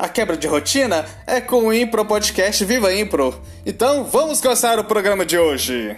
A quebra de rotina é com o Impro Podcast Viva Impro. Então vamos começar o programa de hoje.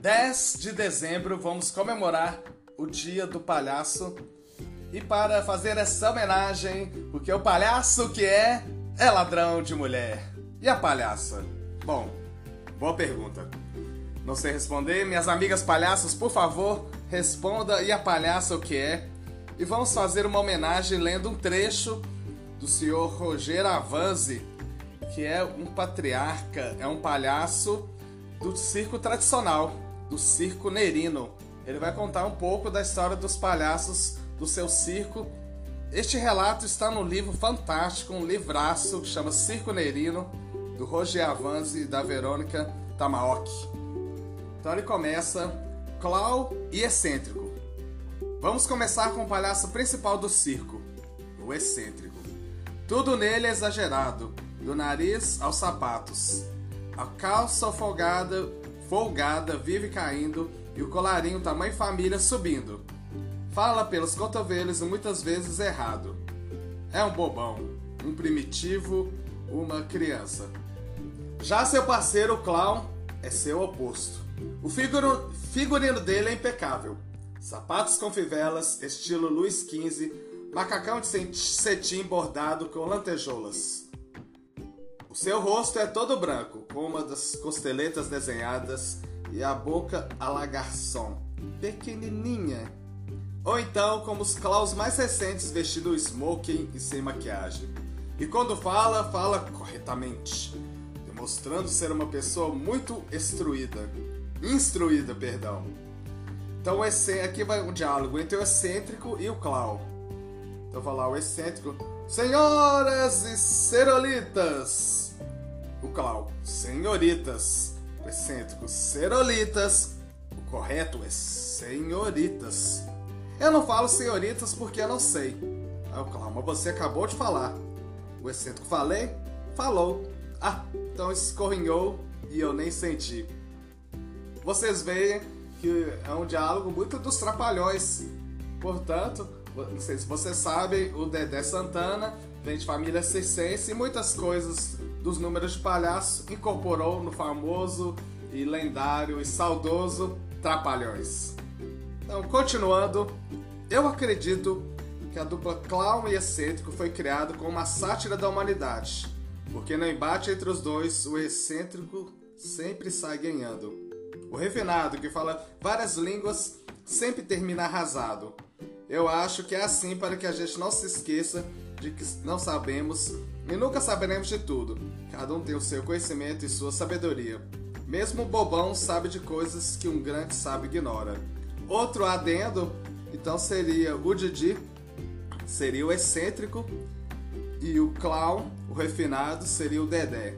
Dez de dezembro vamos comemorar o Dia do Palhaço e para fazer essa homenagem, porque o palhaço que é é ladrão de mulher. E a palhaça? Bom, boa pergunta. Não sei responder. Minhas amigas palhaços, por favor, responda e a palhaça o que é. E vamos fazer uma homenagem lendo um trecho do senhor Roger Avanzi, que é um patriarca, é um palhaço do circo tradicional, do circo nerino. Ele vai contar um pouco da história dos palhaços do seu circo. Este relato está no livro fantástico, um livraço que chama Circo Nerino, do Roger Avanzi e da Verônica Tamaoki. Então ele começa Clau e excêntrico. Vamos começar com o palhaço principal do circo, o excêntrico. Tudo nele é exagerado, do nariz aos sapatos. A calça folgada, folgada vive caindo e o colarinho tamanho família subindo. Fala pelos cotovelos e muitas vezes errado. É um bobão, um primitivo, uma criança. Já seu parceiro, o clown, é seu oposto. O figurino, figurino dele é impecável. Sapatos com fivelas, estilo Luiz XV, macacão de cetim bordado com lantejoulas. O seu rosto é todo branco, com uma das costeletas desenhadas e a boca a la garçom, pequenininha. Ou então, como os claus mais recentes vestido smoking e sem maquiagem. E quando fala, fala corretamente, demonstrando ser uma pessoa muito instruída instruída, perdão. Então aqui vai um diálogo entre o excêntrico e o clown. Então vou lá, o excêntrico. Senhoras e serolitas. O clown. Senhoritas. O excêntrico. Serolitas. O correto é senhoritas. Eu não falo senhoritas porque eu não sei. Aí o clown, mas você acabou de falar. O excêntrico, falei? Falou. Ah, então escorrinhou e eu nem senti vocês veem que é um diálogo muito dos trapalhões. Portanto, não sei se vocês sabem, o Dedé Santana vem de família circense e muitas coisas dos números de palhaço incorporou no famoso e lendário e saudoso Trapalhões. Então, continuando, eu acredito que a dupla clown e excêntrico foi criado como uma sátira da humanidade, porque no embate entre os dois, o excêntrico sempre sai ganhando. O refinado, que fala várias línguas, sempre termina arrasado. Eu acho que é assim para que a gente não se esqueça de que não sabemos e nunca saberemos de tudo. Cada um tem o seu conhecimento e sua sabedoria. Mesmo o bobão sabe de coisas que um grande sábio ignora. Outro adendo, então seria o Didi, seria o excêntrico, e o clown, o refinado, seria o Dedé.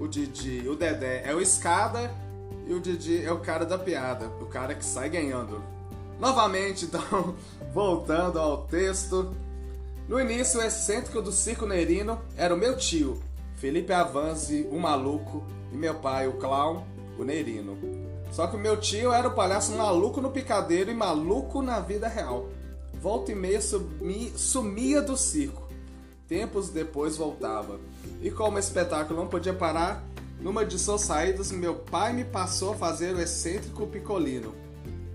O Didi, o Dedé é o escada e o Didi é o cara da piada, o cara que sai ganhando. Novamente, então, voltando ao texto. No início, o excêntrico do circo nerino era o meu tio, Felipe Avanzi, o maluco, e meu pai, o clown, o nerino. Só que o meu tio era o palhaço maluco no picadeiro e maluco na vida real. Volta e meia sumia do circo. Tempos depois voltava. E como o espetáculo não podia parar, numa de suas saídas, meu pai me passou a fazer o excêntrico Piccolino.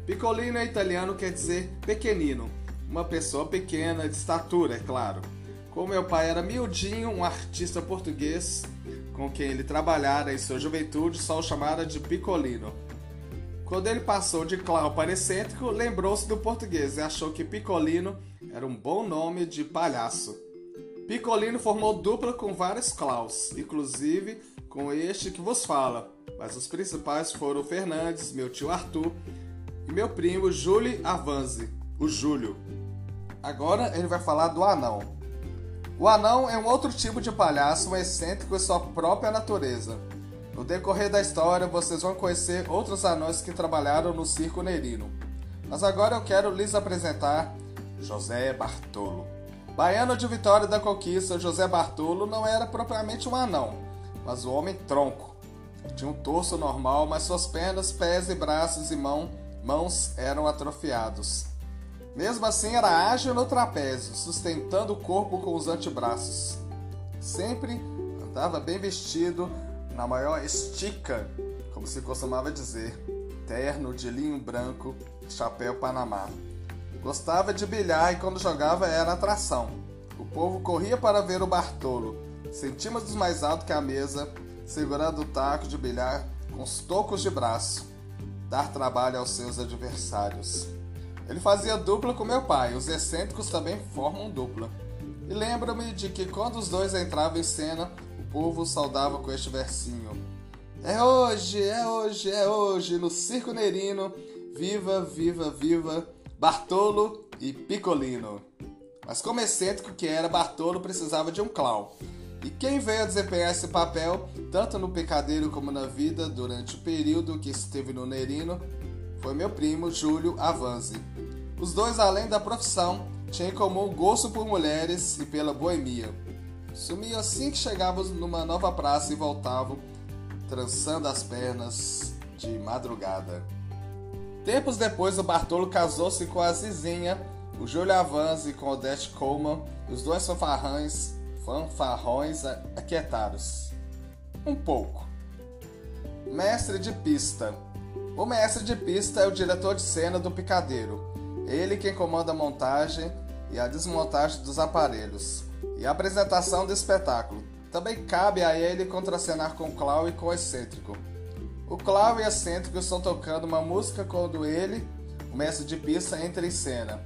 Piccolino é italiano quer dizer pequenino, uma pessoa pequena, de estatura, é claro. Como meu pai era miudinho, um artista português com quem ele trabalhara em sua juventude, só o chamara de Piccolino. Quando ele passou de clown para excêntrico, lembrou-se do português e achou que Piccolino era um bom nome de palhaço. Piccolino formou dupla com vários clowns, inclusive com este que vos fala, mas os principais foram Fernandes, meu tio Arthur e meu primo Júlio Avanzi, o Júlio. Agora ele vai falar do anão. O anão é um outro tipo de palhaço, um excêntrico em sua própria natureza. No decorrer da história, vocês vão conhecer outros anões que trabalharam no circo nerino. Mas agora eu quero lhes apresentar José Bartolo. Baiano de Vitória da Conquista, José Bartolo não era propriamente um anão, mas um homem tronco tinha um torso normal, mas suas pernas, pés e braços e mão, mãos eram atrofiados. Mesmo assim, era ágil no trapézio, sustentando o corpo com os antebraços. Sempre andava bem vestido, na maior estica, como se costumava dizer, terno de linho branco, chapéu panamá. Gostava de bilhar e quando jogava era atração. O povo corria para ver o Bartolo, centímetros mais alto que a mesa, segurando o taco de bilhar com os tocos de braço, dar trabalho aos seus adversários. Ele fazia dupla com meu pai, os excêntricos também formam dupla. E lembro-me de que quando os dois entravam em cena, o povo saudava com este versinho: É hoje, é hoje, é hoje, no Circo Nerino, viva, viva, viva, Bartolo e Picolino. Mas como excêntrico que era, Bartolo precisava de um clown. E quem veio a desempenhar esse papel, tanto no Picadeiro como na vida, durante o período que esteve no Nerino, foi meu primo Júlio Avanzi. Os dois, além da profissão, tinham em comum gosto por mulheres e pela boemia. Sumiam assim que chegavam numa nova praça e voltavam, trançando as pernas de madrugada. Tempos depois, o Bartolo casou-se com a Zizinha, o Júlio Avanzi com o Odete Coleman, os dois fanfarrões fanfarrões aquietados. Um pouco. Mestre de pista. O mestre de pista é o diretor de cena do picadeiro. Ele quem comanda a montagem e a desmontagem dos aparelhos e a apresentação do espetáculo. Também cabe a ele contracenar com o Clau e com o excêntrico. O Clau e o excêntrico estão tocando uma música quando ele, o mestre de pista, entra em cena.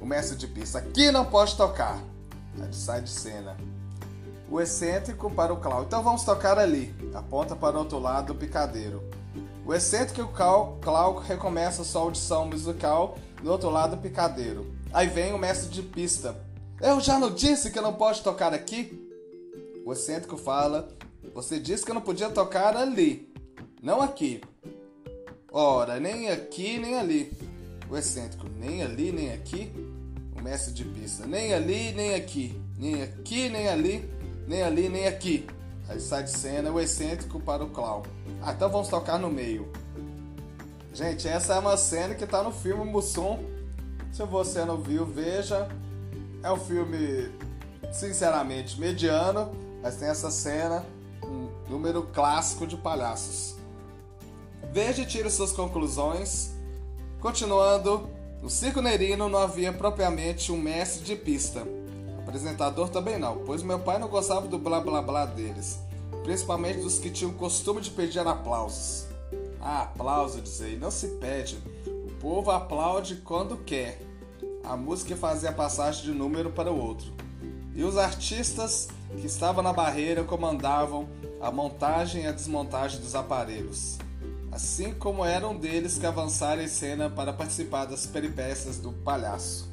O mestre de pista aqui não pode tocar. Sai de cena. O excêntrico para o Clau. Então vamos tocar ali. Aponta para o outro lado do picadeiro. O excêntrico o Clau, Clau recomeça sua audição musical do outro lado do picadeiro. Aí vem o mestre de pista. Eu já não disse que não pode tocar aqui? O excêntrico fala. Você disse que eu não podia tocar ali, não aqui. Ora, nem aqui nem ali. O excêntrico, nem ali nem aqui mestre de pista. Nem ali, nem aqui. Nem aqui, nem ali, nem ali, nem aqui. Aí sai de cena o excêntrico para o clown. Ah, então vamos tocar no meio. Gente, essa é uma cena que está no filme Mussum. Se você não viu, veja. É um filme, sinceramente, mediano, mas tem essa cena, um número clássico de palhaços. Veja e tire suas conclusões. Continuando, no Circo Nerino não havia propriamente um mestre de pista. Apresentador também não, pois meu pai não gostava do blá blá blá deles, principalmente dos que tinham o costume de pedir aplausos. Ah, aplauso, dizei, não se pede. O povo aplaude quando quer. A música fazia a passagem de um número para o outro. E os artistas que estavam na barreira comandavam a montagem e a desmontagem dos aparelhos assim como era um deles que avançara em cena para participar das peripécias do palhaço.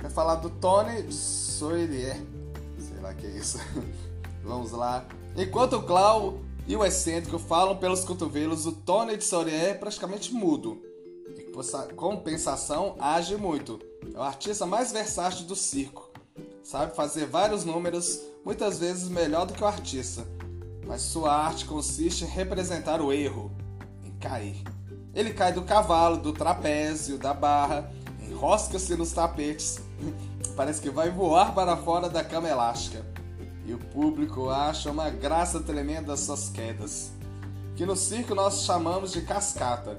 Quer falar do Tony Soirier? Sei lá que é isso. Vamos lá. Enquanto o Clau e o excêntrico falam pelos cotovelos, o Tony de Soirier é praticamente mudo. E compensação, age muito. É o artista mais versátil do circo. Sabe fazer vários números, muitas vezes melhor do que o artista mas sua arte consiste em representar o erro, em cair. Ele cai do cavalo, do trapézio, da barra, enrosca-se nos tapetes, parece que vai voar para fora da cama elástica. E o público acha uma graça tremenda suas quedas, que no circo nós chamamos de cascata.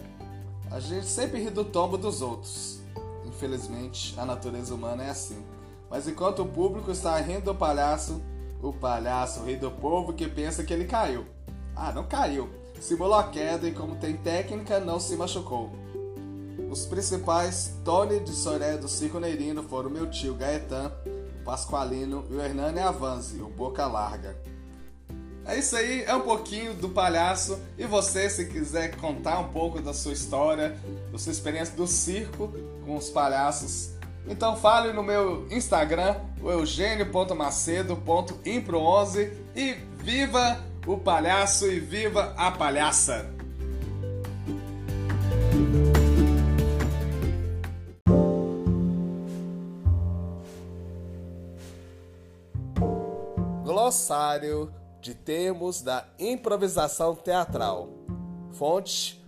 A gente sempre ri do tombo dos outros. Infelizmente, a natureza humana é assim. Mas enquanto o público está rindo do palhaço, o palhaço ri do povo que pensa que ele caiu. Ah, não caiu. Simulou a queda e, como tem técnica, não se machucou. Os principais Tony de Soré do Circo Neirino foram meu tio Gaetan, o Pasqualino e o Hernani Avanzi, o Boca Larga. É isso aí, é um pouquinho do palhaço. E você, se quiser contar um pouco da sua história, da sua experiência do circo com os palhaços, então fale no meu Instagram, o eugênio.macedo.impro11 e viva o palhaço e viva a palhaça! Glossário de termos da improvisação teatral. Fonte: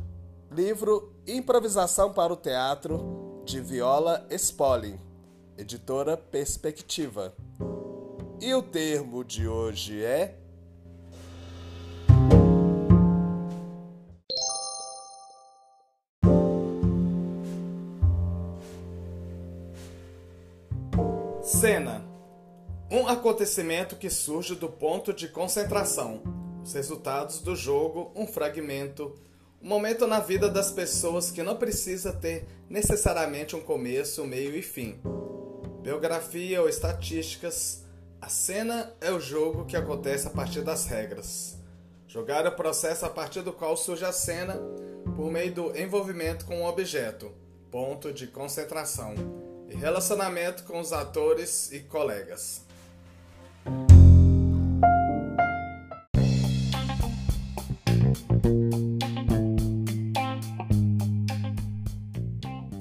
livro Improvisação para o Teatro de Viola Spolin, editora Perspectiva. E o termo de hoje é Cena um acontecimento que surge do ponto de concentração. Os resultados do jogo, um fragmento, momento na vida das pessoas que não precisa ter necessariamente um começo, meio e fim. Biografia ou estatísticas, a cena é o jogo que acontece a partir das regras. Jogar é o processo a partir do qual surge a cena por meio do envolvimento com o objeto, ponto de concentração, e relacionamento com os atores e colegas.